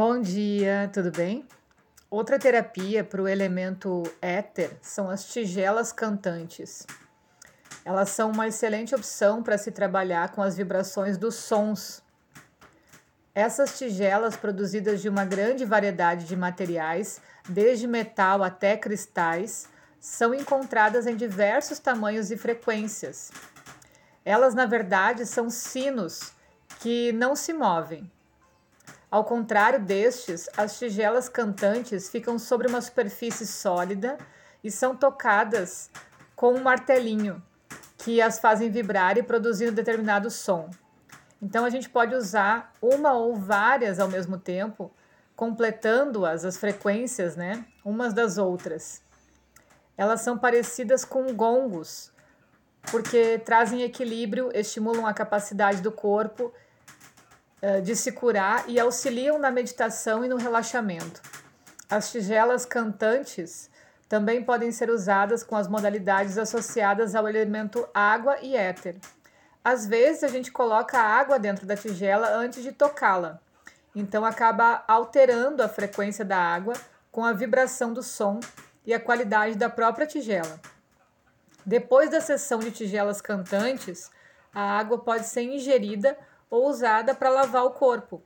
Bom dia, tudo bem? Outra terapia para o elemento éter são as tigelas cantantes. Elas são uma excelente opção para se trabalhar com as vibrações dos sons. Essas tigelas, produzidas de uma grande variedade de materiais, desde metal até cristais, são encontradas em diversos tamanhos e frequências. Elas, na verdade, são sinos que não se movem. Ao contrário destes, as tigelas cantantes ficam sobre uma superfície sólida e são tocadas com um martelinho que as fazem vibrar e produzir um determinado som. Então a gente pode usar uma ou várias ao mesmo tempo, completando-as as frequências, né, umas das outras. Elas são parecidas com gongos, porque trazem equilíbrio, estimulam a capacidade do corpo de se curar e auxiliam na meditação e no relaxamento. As tigelas cantantes também podem ser usadas com as modalidades associadas ao elemento água e éter. Às vezes a gente coloca a água dentro da tigela antes de tocá-la, então acaba alterando a frequência da água com a vibração do som e a qualidade da própria tigela. Depois da sessão de tigelas cantantes, a água pode ser ingerida ou usada para lavar o corpo.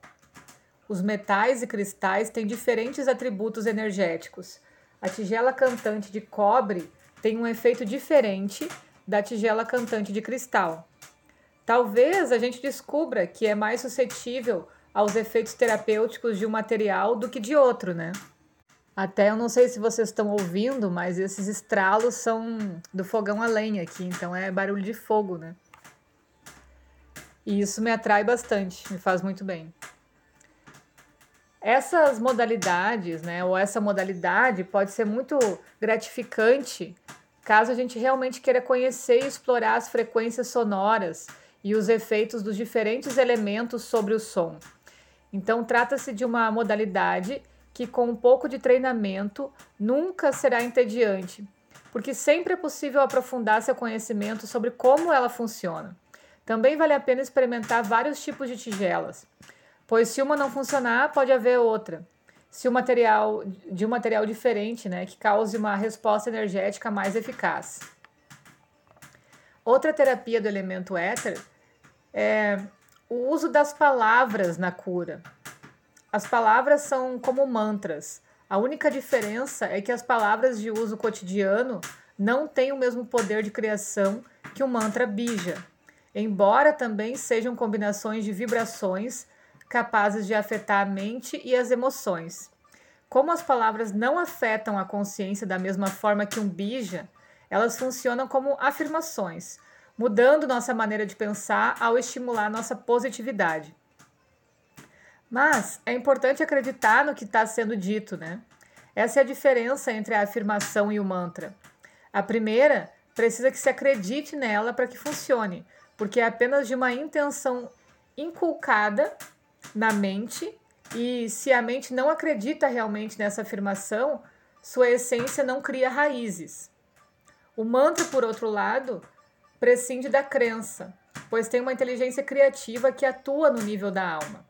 Os metais e cristais têm diferentes atributos energéticos. A tigela cantante de cobre tem um efeito diferente da tigela cantante de cristal. Talvez a gente descubra que é mais suscetível aos efeitos terapêuticos de um material do que de outro, né? Até eu não sei se vocês estão ouvindo, mas esses estralos são do fogão a lenha aqui, então é barulho de fogo, né? E isso me atrai bastante, me faz muito bem. Essas modalidades, né, ou essa modalidade pode ser muito gratificante caso a gente realmente queira conhecer e explorar as frequências sonoras e os efeitos dos diferentes elementos sobre o som. Então, trata-se de uma modalidade que, com um pouco de treinamento, nunca será entediante, porque sempre é possível aprofundar seu conhecimento sobre como ela funciona. Também vale a pena experimentar vários tipos de tigelas, pois se uma não funcionar, pode haver outra. Se o material de um material diferente, né, que cause uma resposta energética mais eficaz. Outra terapia do elemento éter é o uso das palavras na cura. As palavras são como mantras. A única diferença é que as palavras de uso cotidiano não têm o mesmo poder de criação que o mantra bija, embora também sejam combinações de vibrações capazes de afetar a mente e as emoções. Como as palavras não afetam a consciência da mesma forma que um bija, elas funcionam como afirmações, mudando nossa maneira de pensar ao estimular nossa positividade. Mas é importante acreditar no que está sendo dito, né? Essa é a diferença entre a afirmação e o mantra. A primeira precisa que se acredite nela para que funcione, porque é apenas de uma intenção inculcada na mente e se a mente não acredita realmente nessa afirmação, sua essência não cria raízes. O mantra, por outro lado, prescinde da crença, pois tem uma inteligência criativa que atua no nível da alma.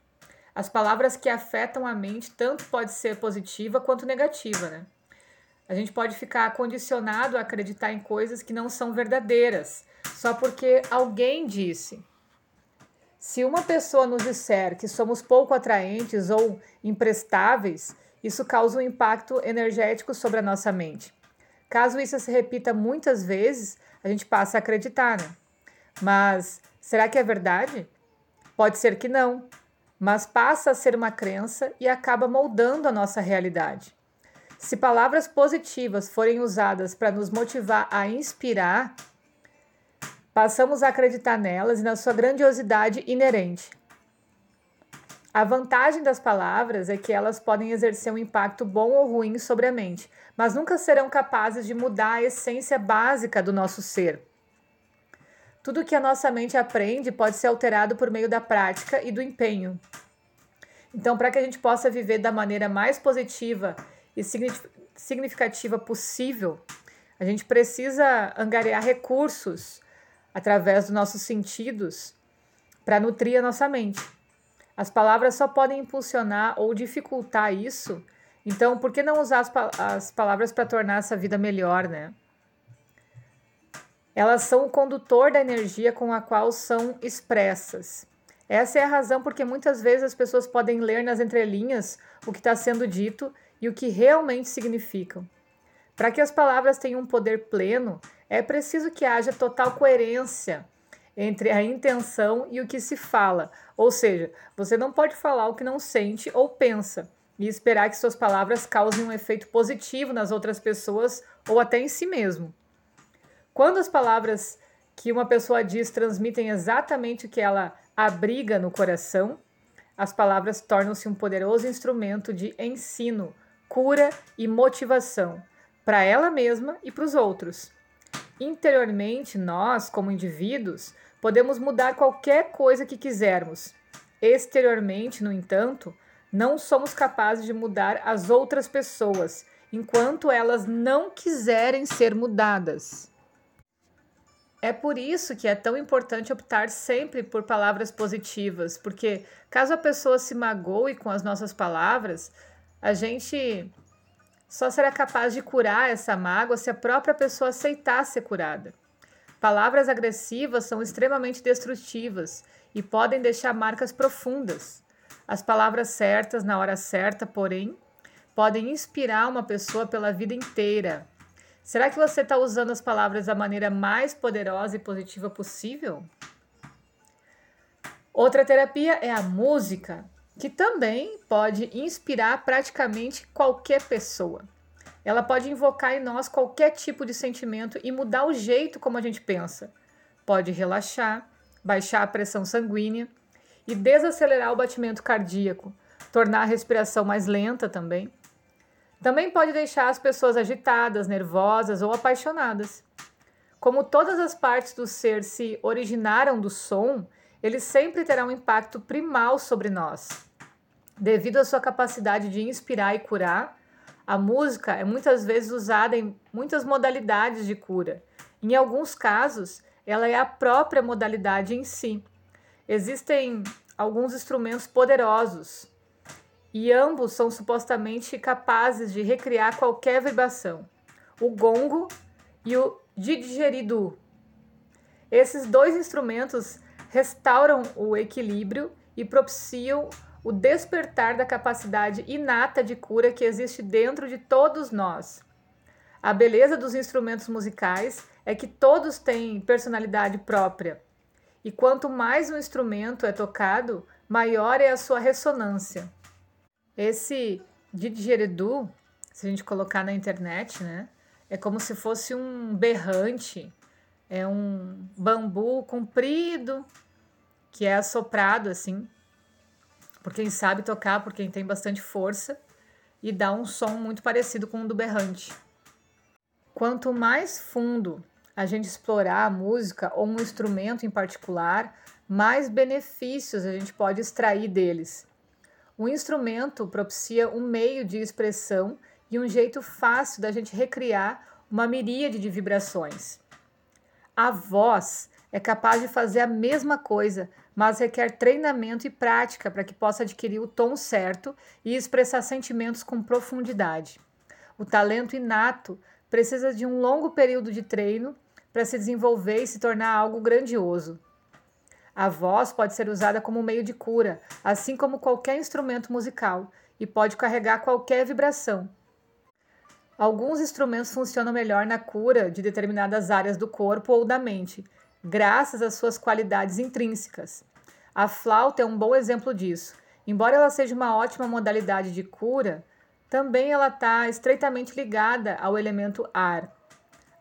As palavras que afetam a mente tanto pode ser positiva quanto negativa, né? A gente pode ficar condicionado a acreditar em coisas que não são verdadeiras, só porque alguém disse. Se uma pessoa nos disser que somos pouco atraentes ou imprestáveis, isso causa um impacto energético sobre a nossa mente. Caso isso se repita muitas vezes, a gente passa a acreditar, né? Mas será que é verdade? Pode ser que não, mas passa a ser uma crença e acaba moldando a nossa realidade. Se palavras positivas forem usadas para nos motivar a inspirar, passamos a acreditar nelas e na sua grandiosidade inerente. A vantagem das palavras é que elas podem exercer um impacto bom ou ruim sobre a mente, mas nunca serão capazes de mudar a essência básica do nosso ser. Tudo que a nossa mente aprende pode ser alterado por meio da prática e do empenho. Então, para que a gente possa viver da maneira mais positiva e significativa possível, a gente precisa angariar recursos através dos nossos sentidos para nutrir a nossa mente. As palavras só podem impulsionar ou dificultar isso. Então, por que não usar as, pa as palavras para tornar essa vida melhor, né? Elas são o condutor da energia com a qual são expressas. Essa é a razão porque muitas vezes as pessoas podem ler nas entrelinhas o que está sendo dito e o que realmente significam. Para que as palavras tenham um poder pleno, é preciso que haja total coerência entre a intenção e o que se fala. Ou seja, você não pode falar o que não sente ou pensa e esperar que suas palavras causem um efeito positivo nas outras pessoas ou até em si mesmo. Quando as palavras que uma pessoa diz transmitem exatamente o que ela abriga no coração, as palavras tornam-se um poderoso instrumento de ensino, cura e motivação para ela mesma e para os outros. Interiormente, nós, como indivíduos, podemos mudar qualquer coisa que quisermos. Exteriormente, no entanto, não somos capazes de mudar as outras pessoas enquanto elas não quiserem ser mudadas. É por isso que é tão importante optar sempre por palavras positivas, porque caso a pessoa se magoe com as nossas palavras, a gente só será capaz de curar essa mágoa se a própria pessoa aceitar ser curada. Palavras agressivas são extremamente destrutivas e podem deixar marcas profundas. As palavras certas na hora certa, porém, podem inspirar uma pessoa pela vida inteira, Será que você está usando as palavras da maneira mais poderosa e positiva possível? Outra terapia é a música, que também pode inspirar praticamente qualquer pessoa. Ela pode invocar em nós qualquer tipo de sentimento e mudar o jeito como a gente pensa. Pode relaxar, baixar a pressão sanguínea e desacelerar o batimento cardíaco, tornar a respiração mais lenta também também pode deixar as pessoas agitadas, nervosas ou apaixonadas. Como todas as partes do ser se originaram do som, ele sempre terá um impacto primal sobre nós. Devido à sua capacidade de inspirar e curar, a música é muitas vezes usada em muitas modalidades de cura. Em alguns casos, ela é a própria modalidade em si. Existem alguns instrumentos poderosos, e ambos são supostamente capazes de recriar qualquer vibração, o gongo e o didgeridoo. Esses dois instrumentos restauram o equilíbrio e propiciam o despertar da capacidade inata de cura que existe dentro de todos nós. A beleza dos instrumentos musicais é que todos têm personalidade própria. E quanto mais um instrumento é tocado, maior é a sua ressonância. Esse didgeridoo, se a gente colocar na internet, né, é como se fosse um berrante, é um bambu comprido que é assoprado assim, por quem sabe tocar, por quem tem bastante força e dá um som muito parecido com o do berrante. Quanto mais fundo a gente explorar a música ou um instrumento em particular, mais benefícios a gente pode extrair deles. O instrumento propicia um meio de expressão e um jeito fácil da gente recriar uma miríade de vibrações. A voz é capaz de fazer a mesma coisa, mas requer treinamento e prática para que possa adquirir o tom certo e expressar sentimentos com profundidade. O talento inato precisa de um longo período de treino para se desenvolver e se tornar algo grandioso. A voz pode ser usada como meio de cura, assim como qualquer instrumento musical, e pode carregar qualquer vibração. Alguns instrumentos funcionam melhor na cura de determinadas áreas do corpo ou da mente, graças às suas qualidades intrínsecas. A flauta é um bom exemplo disso. Embora ela seja uma ótima modalidade de cura, também ela está estreitamente ligada ao elemento ar.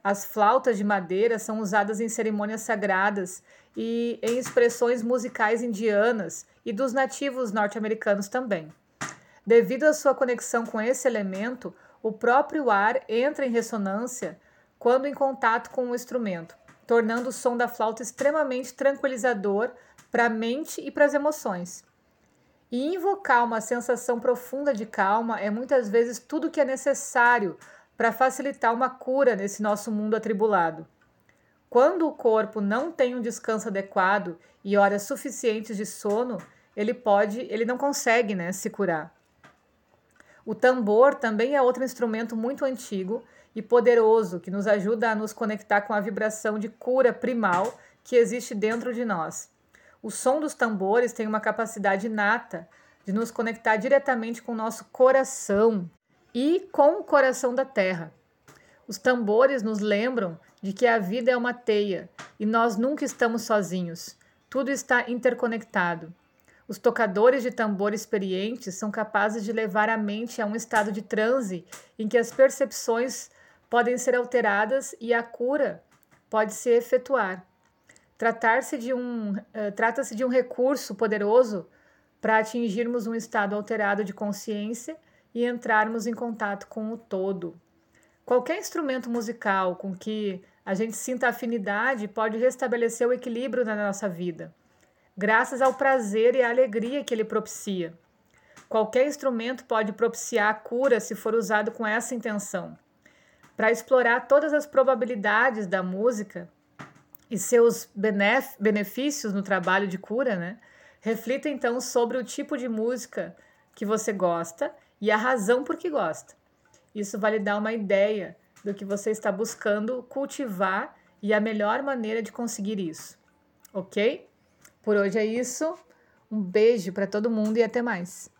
As flautas de madeira são usadas em cerimônias sagradas e em expressões musicais indianas e dos nativos norte-americanos também. Devido à sua conexão com esse elemento, o próprio ar entra em ressonância quando em contato com o instrumento, tornando o som da flauta extremamente tranquilizador para a mente e para as emoções. E invocar uma sensação profunda de calma é muitas vezes tudo que é necessário para facilitar uma cura nesse nosso mundo atribulado. Quando o corpo não tem um descanso adequado e horas suficientes de sono, ele pode, ele não consegue, né, se curar. O tambor também é outro instrumento muito antigo e poderoso que nos ajuda a nos conectar com a vibração de cura primal que existe dentro de nós. O som dos tambores tem uma capacidade inata de nos conectar diretamente com o nosso coração e com o coração da terra. Os tambores nos lembram de que a vida é uma teia e nós nunca estamos sozinhos. Tudo está interconectado. Os tocadores de tambor experientes são capazes de levar a mente a um estado de transe em que as percepções podem ser alteradas e a cura pode se efetuar. Tratar-se de um, uh, trata-se de um recurso poderoso para atingirmos um estado alterado de consciência e entrarmos em contato com o todo. Qualquer instrumento musical com que a gente sinta afinidade pode restabelecer o equilíbrio na nossa vida, graças ao prazer e à alegria que ele propicia. Qualquer instrumento pode propiciar a cura se for usado com essa intenção. Para explorar todas as probabilidades da música e seus benefícios no trabalho de cura, né? Reflita então sobre o tipo de música que você gosta e a razão por que gosta. Isso vai lhe dar uma ideia do que você está buscando cultivar e a melhor maneira de conseguir isso. Ok? Por hoje é isso. Um beijo para todo mundo e até mais.